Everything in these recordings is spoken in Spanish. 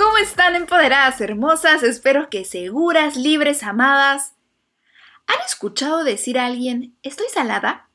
¿Cómo están empoderadas hermosas? Espero que seguras, libres, amadas. ¿Han escuchado decir a alguien, estoy salada?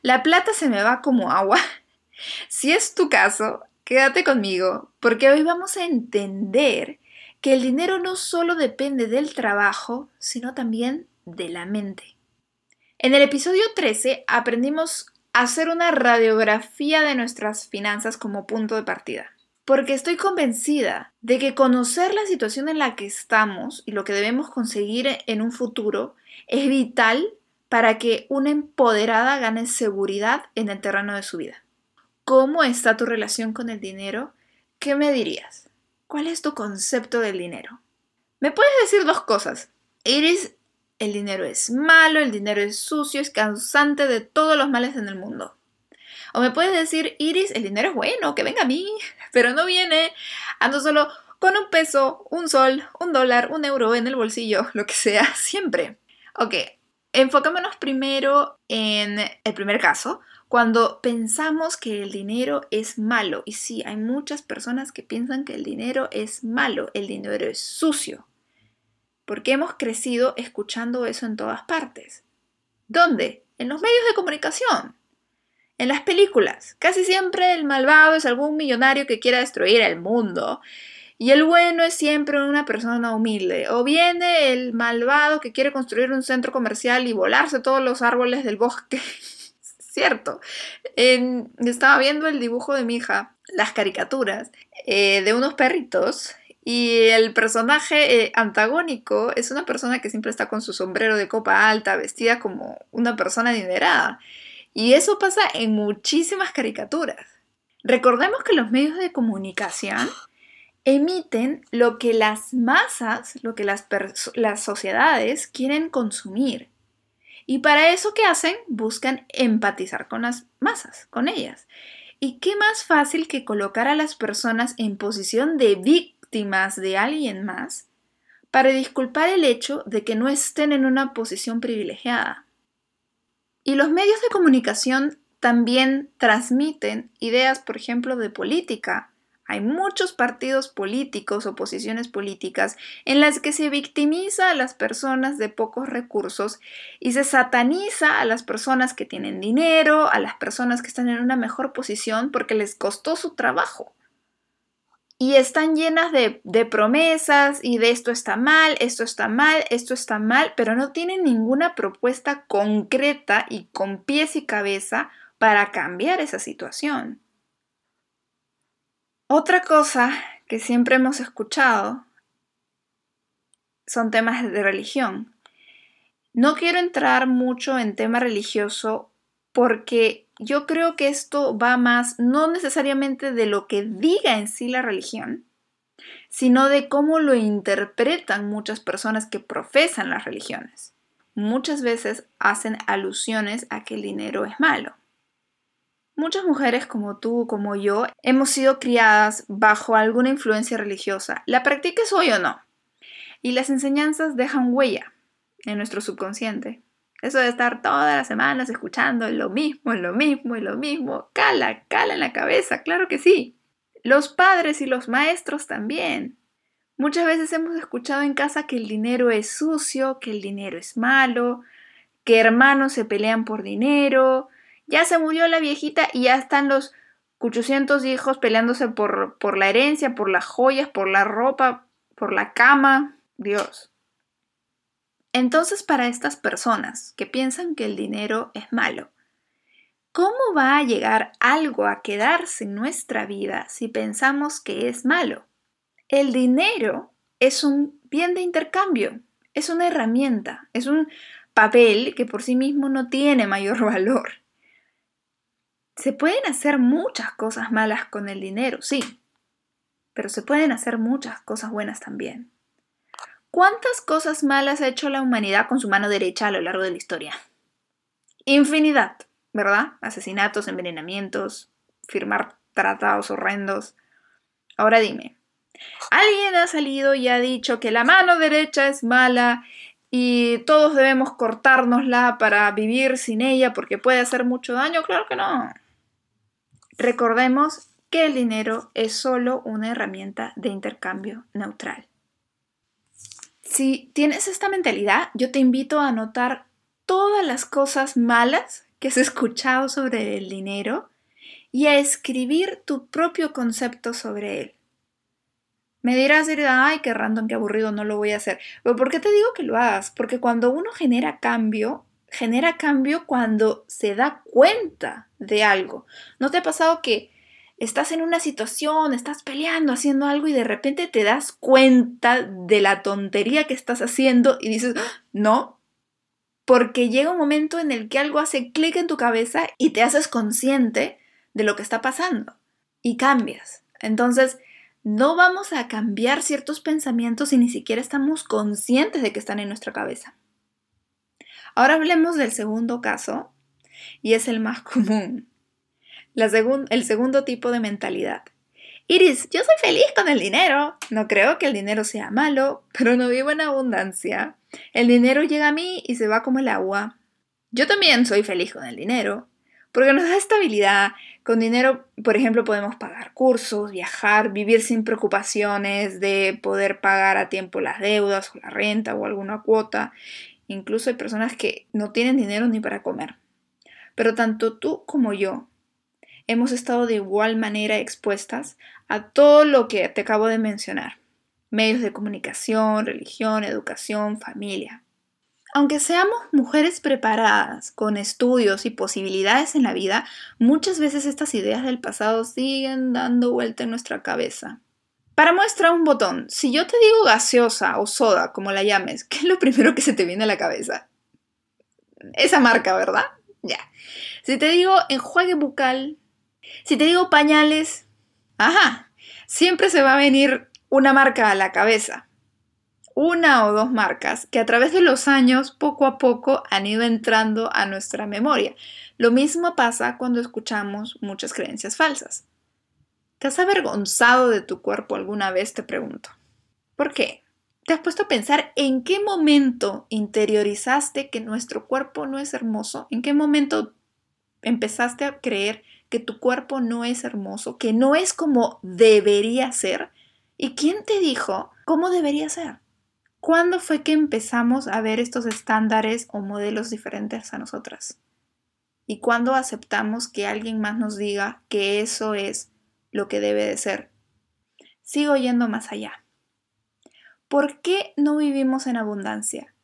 La plata se me va como agua. Si es tu caso, quédate conmigo, porque hoy vamos a entender que el dinero no solo depende del trabajo, sino también de la mente. En el episodio 13 aprendimos a hacer una radiografía de nuestras finanzas como punto de partida porque estoy convencida de que conocer la situación en la que estamos y lo que debemos conseguir en un futuro es vital para que una empoderada gane seguridad en el terreno de su vida. ¿Cómo está tu relación con el dinero? ¿Qué me dirías? ¿Cuál es tu concepto del dinero? Me puedes decir dos cosas. Iris, el dinero es malo, el dinero es sucio, es causante de todos los males en el mundo. O me puedes decir, Iris, el dinero es bueno, que venga a mí, pero no viene. Ando solo con un peso, un sol, un dólar, un euro en el bolsillo, lo que sea, siempre. Ok, enfocémonos primero en el primer caso, cuando pensamos que el dinero es malo. Y sí, hay muchas personas que piensan que el dinero es malo, el dinero es sucio. Porque hemos crecido escuchando eso en todas partes. ¿Dónde? En los medios de comunicación. En las películas, casi siempre el malvado es algún millonario que quiera destruir el mundo. Y el bueno es siempre una persona humilde. O viene el malvado que quiere construir un centro comercial y volarse todos los árboles del bosque. Cierto. estaba viendo el dibujo de mi hija, las caricaturas, eh, de unos perritos. Y el personaje eh, antagónico es una persona que siempre está con su sombrero de copa alta, vestida como una persona adinerada. Y eso pasa en muchísimas caricaturas. Recordemos que los medios de comunicación emiten lo que las masas, lo que las, sociedades quieren consumir. Y para eso, ¿qué hacen? Buscan empatizar con las masas, con ellas. ¿Y qué más fácil que colocar a las personas en posición de víctimas de alguien más para disculpar el hecho de que no estén en una posición privilegiada? Y los medios de comunicación también transmiten ideas, por ejemplo, de política. Hay muchos partidos políticos o posiciones políticas en las que se victimiza a las personas de pocos recursos y se sataniza a las personas que tienen dinero, a las personas que están en una mejor posición porque les costó su trabajo y están llenas de, promesas y de esto está mal, esto está mal, esto está mal, pero no tienen ninguna propuesta concreta y con pies y cabeza para cambiar esa situación. Otra cosa que siempre hemos escuchado son temas de religión. No quiero entrar mucho en tema religioso porque yo creo que esto va más no necesariamente de lo que diga en sí la religión, sino de cómo lo interpretan muchas personas que profesan las religiones. Muchas veces hacen alusiones a que el dinero es malo. Muchas mujeres como tú, como yo, hemos sido criadas bajo alguna influencia religiosa, la practiques hoy o no, y las enseñanzas dejan huella en nuestro subconsciente. Eso de estar todas las semanas escuchando lo mismo, lo mismo y lo mismo, cala, cala en la cabeza, claro que sí. Los padres y los maestros también. Muchas veces hemos escuchado en casa que el dinero es sucio, que el dinero es malo, que hermanos se pelean por dinero, ya se murió la viejita y ya están los 800 hijos peleándose por, por la herencia, por las joyas, por la ropa, por la cama. Dios. Entonces, para estas personas que piensan que el dinero es malo, ¿cómo va a llegar algo a quedarse en nuestra vida si pensamos que es malo? El dinero es un bien de intercambio, es una herramienta, es un papel que por sí mismo no tiene mayor valor. Se pueden hacer muchas cosas malas con el dinero, sí, pero se pueden hacer muchas cosas buenas también. ¿Cuántas cosas malas ha hecho la humanidad con su mano derecha a lo largo de la historia? Infinidad, ¿verdad? Asesinatos, envenenamientos, firmar tratados horrendos. Ahora dime, ¿alguien ha salido y ha dicho que la mano derecha es mala y todos debemos cortárnosla para vivir sin ella porque puede hacer mucho daño? Claro que no. Recordemos que el dinero es solo una herramienta de intercambio neutral. Si tienes esta mentalidad, yo te invito a anotar todas las cosas malas que has escuchado sobre el dinero y a escribir tu propio concepto sobre él. Me dirás, ay, qué random, qué aburrido, no lo voy a hacer. Pero ¿por qué te digo que lo hagas? Porque cuando uno genera cambio, genera cambio cuando se da cuenta de algo. ¿No te ha pasado que estás en una situación, estás peleando, haciendo algo y de repente te das cuenta de la tontería que estás haciendo y dices, ¡Ah! no, porque llega un momento en el que algo hace clic en tu cabeza y te haces consciente de lo que está pasando y cambias. Entonces, no vamos a cambiar ciertos pensamientos si ni siquiera estamos conscientes de que están en nuestra cabeza. Ahora hablemos del segundo caso y es el más común el segundo tipo de mentalidad. Iris, yo soy feliz con el dinero. No creo que el dinero sea malo, pero no vivo en abundancia. El dinero llega a mí y se va como el agua. Yo también soy feliz con el dinero, porque nos da estabilidad. Con dinero, por ejemplo, podemos pagar cursos, viajar, vivir sin preocupaciones de poder pagar a tiempo las deudas o la renta o alguna cuota. Incluso hay personas que no tienen dinero ni para comer. Pero tanto tú como yo hemos estado de igual manera expuestas a todo lo que te acabo de mencionar. Medios de comunicación, religión, educación, familia. Aunque seamos mujeres preparadas, con estudios y posibilidades en la vida, muchas veces estas ideas del pasado siguen dando vuelta en nuestra cabeza. Para muestra un botón, si yo te digo gaseosa o soda, como la llames, ¿qué es lo primero que se te viene a la cabeza? Esa marca, ¿verdad? Ya. Si te digo enjuague bucal, si te digo pañales, ajá, siempre se va a venir una marca a la cabeza. Una o dos marcas que a través de los años, poco a poco, han ido entrando a nuestra memoria. Lo mismo pasa cuando escuchamos muchas creencias falsas. ¿Te has avergonzado de tu cuerpo alguna vez? Te pregunto. ¿Por qué? ¿Te has puesto a pensar en qué momento interiorizaste que nuestro cuerpo no es hermoso? ¿En qué momento empezaste a creer que tu cuerpo no es hermoso, que no es como debería ser. ¿Y quién te dijo cómo debería ser? ¿Cuándo fue que empezamos a ver estos estándares o modelos diferentes a nosotras? ¿Y cuándo aceptamos que alguien más nos diga que eso es lo que debe de ser? Sigo yendo más allá. ¿Por qué no vivimos en abundancia?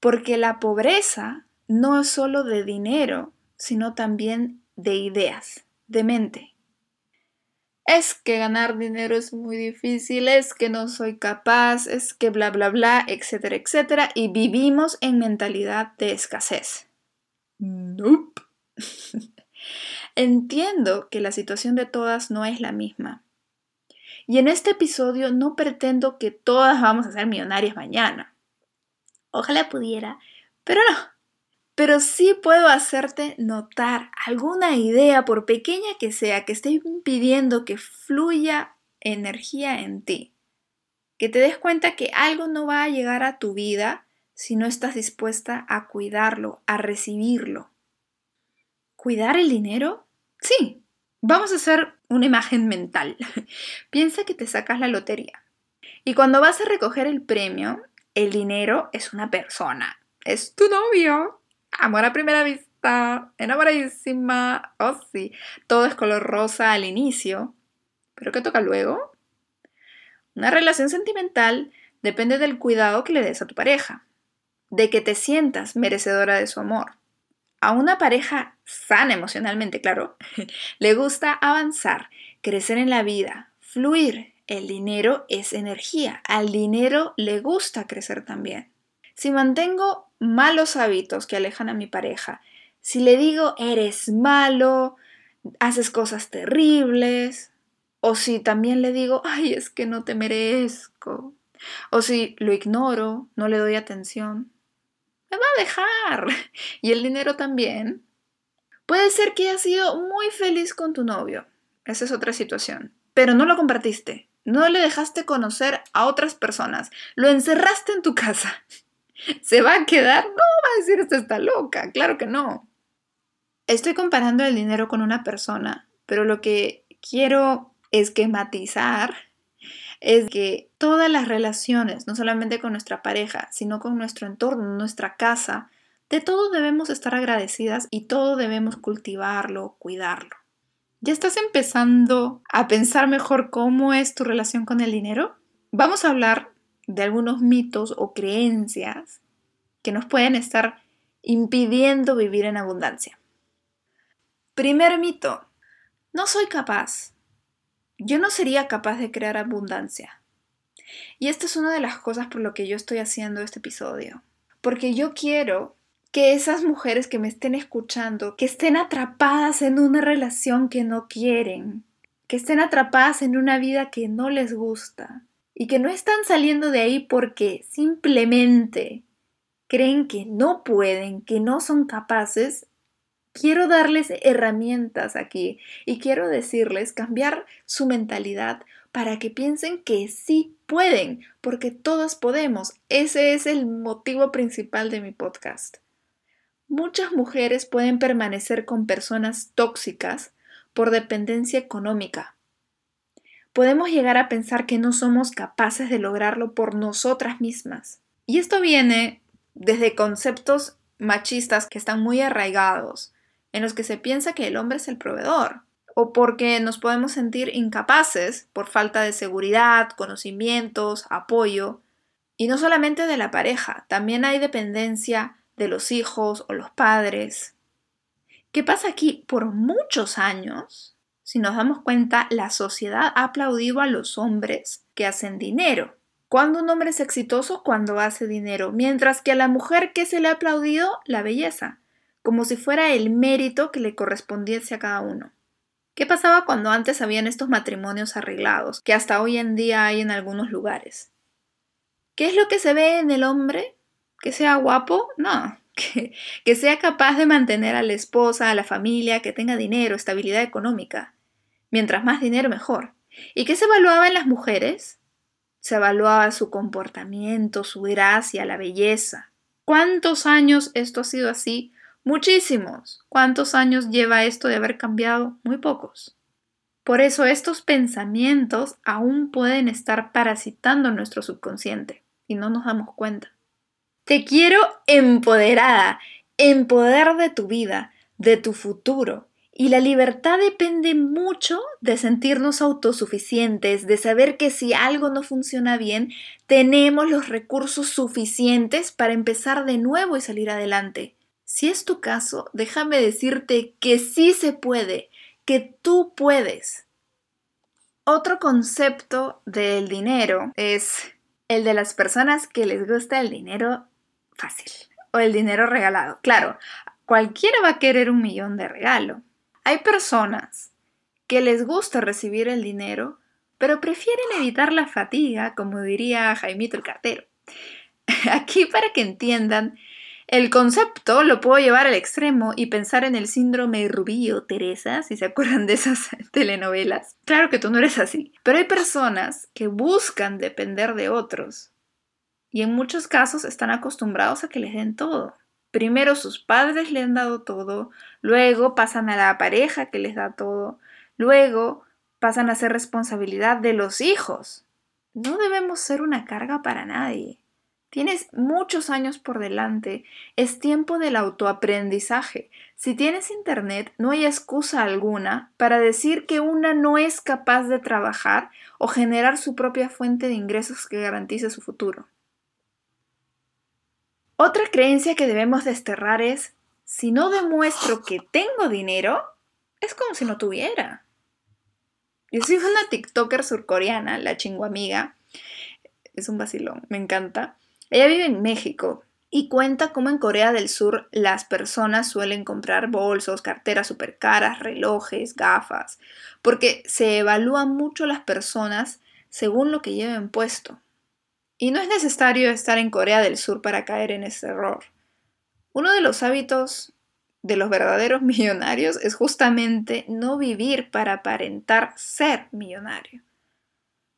Porque la pobreza no es solo de dinero, sino también de ideas, de mente. Es que ganar dinero es muy difícil, es que no soy capaz, es que bla, bla, bla, etcétera, etcétera, y vivimos en mentalidad de escasez. Nope. Entiendo que la situación de todas no es la misma. Y en este episodio no pretendo que todas vamos a ser millonarias mañana. Ojalá pudiera, pero no pero sí puedo hacerte notar alguna idea, por pequeña que sea, que esté impidiendo que fluya energía en ti. Que te des cuenta que algo no va a llegar a tu vida si no estás dispuesta a cuidarlo, a recibirlo. ¿Cuidar el dinero? Sí. Vamos a hacer una imagen mental. Piensa que te sacas la lotería. Y cuando vas a recoger el premio, el dinero es una persona. Es tu novio, amor a primera vista, enamoradísima, oh sí, todo es color rosa al inicio, pero ¿qué toca luego? Una relación sentimental depende del cuidado que le des a tu pareja, de que te sientas merecedora de su amor. A una pareja sana emocionalmente, claro, le gusta avanzar, crecer en la vida, fluir. El dinero es energía, al dinero le gusta crecer también. Si mantengo malos hábitos que alejan a mi pareja, si le digo eres malo, haces cosas terribles, O si también le digo, ay, es que no te merezco. O si lo ignoro, no le doy atención, me va a dejar. Y el dinero también. Puede ser que hayas sido muy feliz con tu novio. Esa es otra situación. Pero no lo compartiste. No le dejaste conocer a otras personas. Lo encerraste en tu casa. ¿Se va a quedar? No, va a decir, esto está loca. Claro que no. Estoy comparando el dinero con una persona, pero lo que quiero esquematizar es que todas las relaciones, no solamente con nuestra pareja, sino con nuestro entorno, nuestra casa, de todo debemos estar agradecidas y todo debemos cultivarlo, cuidarlo. ¿Ya estás empezando a pensar mejor cómo es tu relación con el dinero? Vamos a hablar de algunos mitos o creencias que nos pueden estar impidiendo vivir en abundancia. Primer mito, no soy capaz. Yo no sería capaz de crear abundancia. Y esta es una de las cosas por lo que yo estoy haciendo este episodio. Porque yo quiero que esas mujeres que me estén escuchando, que estén atrapadas en una relación que no quieren, que estén atrapadas en una vida que no les gusta y que no están saliendo de ahí porque simplemente creen que no pueden, que no son capaces, quiero darles herramientas aquí y quiero decirles cambiar su mentalidad para que piensen que sí pueden, porque todas podemos. Ese es el motivo principal de mi podcast. Muchas mujeres pueden permanecer con personas tóxicas por dependencia económica. Podemos llegar a pensar que no somos capaces de lograrlo por nosotras mismas. Y esto viene desde conceptos machistas que están muy arraigados, en los que se piensa que el hombre es el proveedor, o porque nos podemos sentir incapaces por falta de seguridad, conocimientos, apoyo, y no solamente de la pareja, también hay dependencia de los hijos o los padres. ¿Qué pasa aquí? Por muchos años, si nos damos cuenta, la sociedad ha aplaudido a los hombres que hacen dinero. Cuando un hombre es exitoso, cuando hace dinero, mientras que a la mujer que se le ha aplaudido, la belleza como si fuera el mérito que le correspondiese a cada uno. ¿Qué pasaba cuando antes habían estos matrimonios arreglados, que hasta hoy en día hay en algunos lugares? ¿Qué es lo que se ve en el hombre? ¿Que sea guapo? No, que, que sea capaz de mantener a la esposa, a la familia, que tenga dinero, estabilidad económica. Mientras más dinero, mejor. ¿Y qué se evaluaba en las mujeres? Se evaluaba su comportamiento, su gracia, la belleza. ¿Cuántos años esto ha sido así Muchísimos. ¿Cuántos años lleva esto de haber cambiado? Muy pocos. Por eso estos pensamientos aún pueden estar parasitando nuestro subconsciente y no nos damos cuenta. Te quiero empoderada, en poder de tu vida, de tu futuro. Y la libertad depende mucho de sentirnos autosuficientes, de saber que si algo no funciona bien, tenemos los recursos suficientes para empezar de nuevo y salir adelante. Si es tu caso, déjame decirte que sí se puede, que tú puedes. Otro concepto del dinero es el de las personas que les gusta el dinero fácil o el dinero regalado. Claro, cualquiera va a querer un millón de regalo. Hay personas que les gusta recibir el dinero, pero prefieren evitar la fatiga, como diría Jaimito el cartero. Aquí para que entiendan, el concepto lo puedo llevar al extremo y pensar en el síndrome Rubí o Teresa, si se acuerdan de esas telenovelas. Claro que tú no eres así, pero hay personas que buscan depender de otros y en muchos casos están acostumbrados a que les den todo. Primero sus padres le han dado todo, luego pasan a la pareja que les da todo, luego pasan a ser responsabilidad de los hijos. No debemos ser una carga para nadie. Tienes muchos años por delante, es tiempo del autoaprendizaje. Si tienes internet, no hay excusa alguna para decir que una no es capaz de trabajar o generar su propia fuente de ingresos que garantice su futuro. Otra creencia que debemos desterrar es, si no demuestro que tengo dinero, es como si no tuviera. Yo soy una TikToker surcoreana, la chinguamiga. Es un vacilón, me encanta ella vive en México y cuenta cómo en Corea del Sur las personas suelen comprar bolsos, carteras super caras, relojes, gafas, porque se evalúan mucho las personas según lo que lleven puesto. Y no es necesario estar en Corea del Sur para caer en ese error. Uno de los hábitos de los verdaderos millonarios es justamente no vivir para aparentar ser millonario.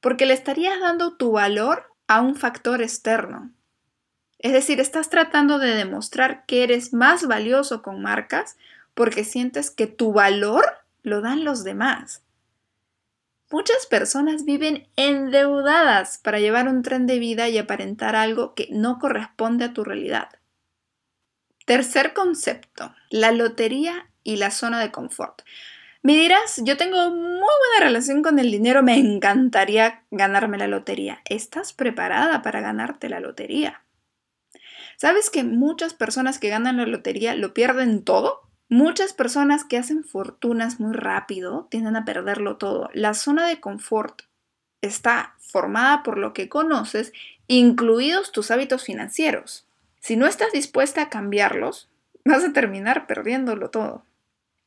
Porque le estarías dando tu valor a un factor externo. Es decir, estás tratando de demostrar que eres más valioso con marcas porque sientes que tu valor lo dan los demás. Muchas personas viven endeudadas para llevar un tren de vida y aparentar algo que no corresponde a tu realidad. Tercer concepto, la lotería y la zona de confort. Me dirás, yo tengo muy buena relación con el dinero, me encantaría ganarme la lotería. ¿Estás preparada para ganarte la lotería? ¿Sabes que muchas personas que ganan la lotería lo pierden todo? Muchas personas que hacen fortunas muy rápido tienden a perderlo todo. La zona de confort está formada por lo que conoces, incluidos tus hábitos financieros. Si no estás dispuesta a cambiarlos, vas a terminar perdiéndolo todo.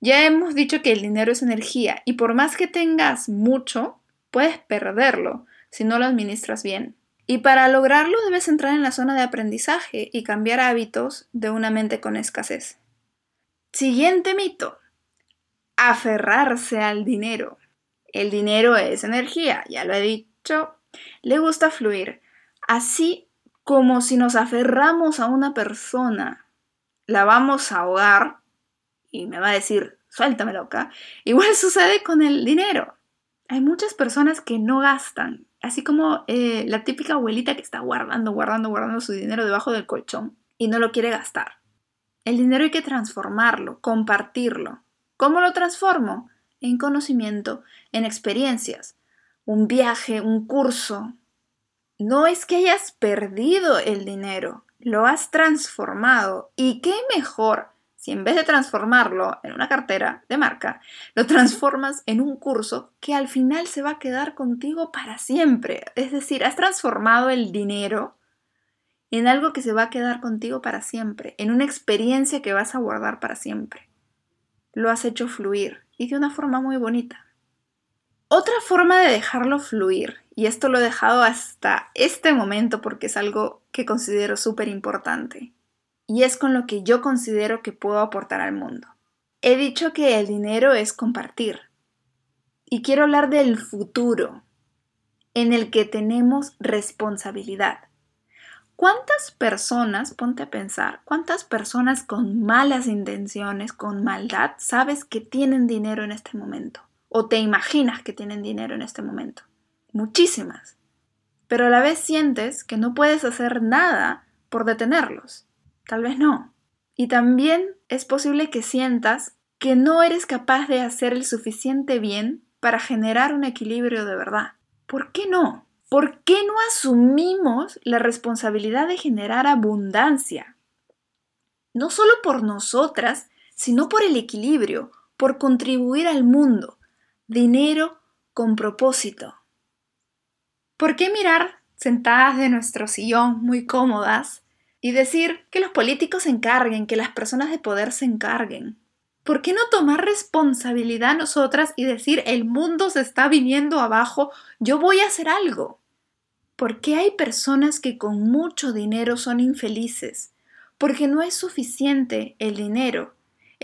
Ya hemos dicho que el dinero es energía y por más que tengas mucho, puedes perderlo si no lo administras bien. Y para lograrlo debes entrar en la zona de aprendizaje y cambiar hábitos de una mente con escasez. Siguiente mito. Aferrarse al dinero. El dinero es energía, ya lo he dicho. Le gusta fluir. Así como si nos aferramos a una persona, la vamos a ahogar y me va a decir, suéltame loca, igual sucede con el dinero. Hay muchas personas que no gastan, así como eh, la típica abuelita que está guardando, guardando, guardando su dinero debajo del colchón y no lo quiere gastar. El dinero hay que transformarlo, compartirlo. ¿Cómo lo transformo? En conocimiento, en experiencias, un viaje, un curso, no es que hayas perdido el dinero, lo has transformado. ¿Y qué mejor si en vez de transformarlo en una cartera de marca, lo transformas en un curso que al final se va a quedar contigo para siempre? Es decir, has transformado el dinero en algo que se va a quedar contigo para siempre, en una experiencia que vas a guardar para siempre. Lo has hecho fluir y de una forma muy bonita. Otra forma de dejarlo fluir, y esto lo he dejado hasta este momento porque es algo que considero súper importante, y es con lo que yo considero que puedo aportar al mundo. He dicho que el dinero es compartir, y quiero hablar del futuro, en el que tenemos responsabilidad. ¿Cuántas personas, ponte a pensar, cuántas personas con malas intenciones, con maldad, sabes que tienen dinero en este momento? o te imaginas que tienen dinero en este momento. Muchísimas. Pero a la vez sientes que no puedes hacer nada por detenerlos. Tal vez no. Y también es posible que sientas que no eres capaz de hacer el suficiente bien para generar un equilibrio de verdad. ¿Por qué no? ¿Por qué no asumimos la responsabilidad de generar abundancia? No solo por nosotras, sino por el equilibrio, por contribuir al mundo, dinero con propósito. ¿Por qué mirar sentadas de nuestro sillón muy cómodas y decir que los políticos se encarguen, que las personas de poder se encarguen? ¿Por qué no tomar responsabilidad nosotras y decir el mundo se está viniendo abajo, yo voy a hacer algo? ¿Por qué hay personas que con mucho dinero son infelices? Porque no es suficiente el dinero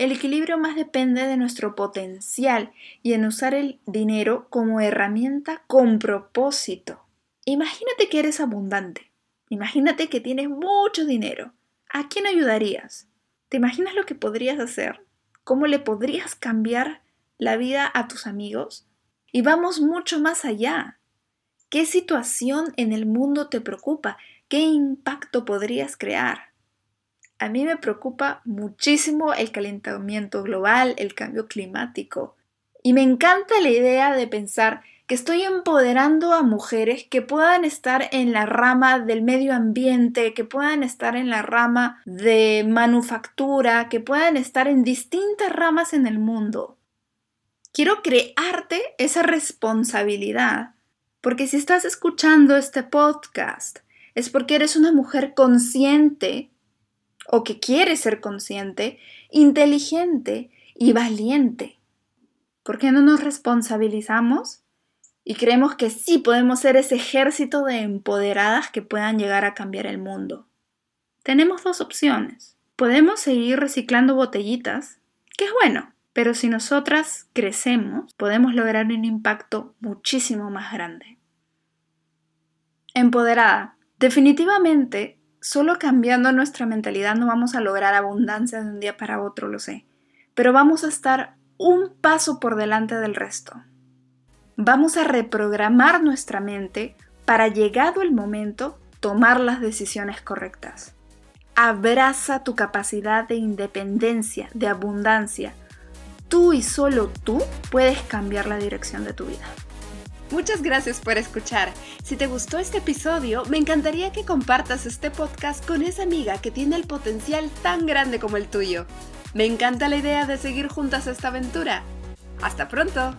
el equilibrio más depende de nuestro potencial y en usar el dinero como herramienta con propósito. Imagínate que eres abundante. Imagínate que tienes mucho dinero. ¿A quién ayudarías? ¿Te imaginas lo que podrías hacer? ¿Cómo le podrías cambiar la vida a tus amigos? Y vamos mucho más allá. ¿Qué situación en el mundo te preocupa? ¿Qué impacto podrías crear? a mí me preocupa muchísimo el calentamiento global, el cambio climático. Y me encanta la idea de pensar que estoy empoderando a mujeres que puedan estar en la rama del medio ambiente, que puedan estar en la rama de manufactura, que puedan estar en distintas ramas en el mundo. Quiero crearte esa responsabilidad, porque si estás escuchando este podcast es porque eres una mujer consciente o que quiere ser consciente, inteligente y valiente. ¿Por qué no nos responsabilizamos y creemos que sí podemos ser ese ejército de empoderadas que puedan llegar a cambiar el mundo? Tenemos dos opciones. Podemos seguir reciclando botellitas, que es bueno, pero si nosotras crecemos, podemos lograr un impacto muchísimo más grande. Empoderada. Definitivamente, solo cambiando nuestra mentalidad no vamos a lograr abundancia de un día para otro, lo sé, pero vamos a estar un paso por delante del resto. Vamos a reprogramar nuestra mente para, llegado el momento, tomar las decisiones correctas. Abraza tu capacidad de independencia, de abundancia. Tú y solo tú puedes cambiar la dirección de tu vida. Muchas gracias por escuchar. Si te gustó este episodio, me encantaría que compartas este podcast con esa amiga que tiene el potencial tan grande como el tuyo. Me encanta la idea de seguir juntas esta aventura. ¡Hasta pronto!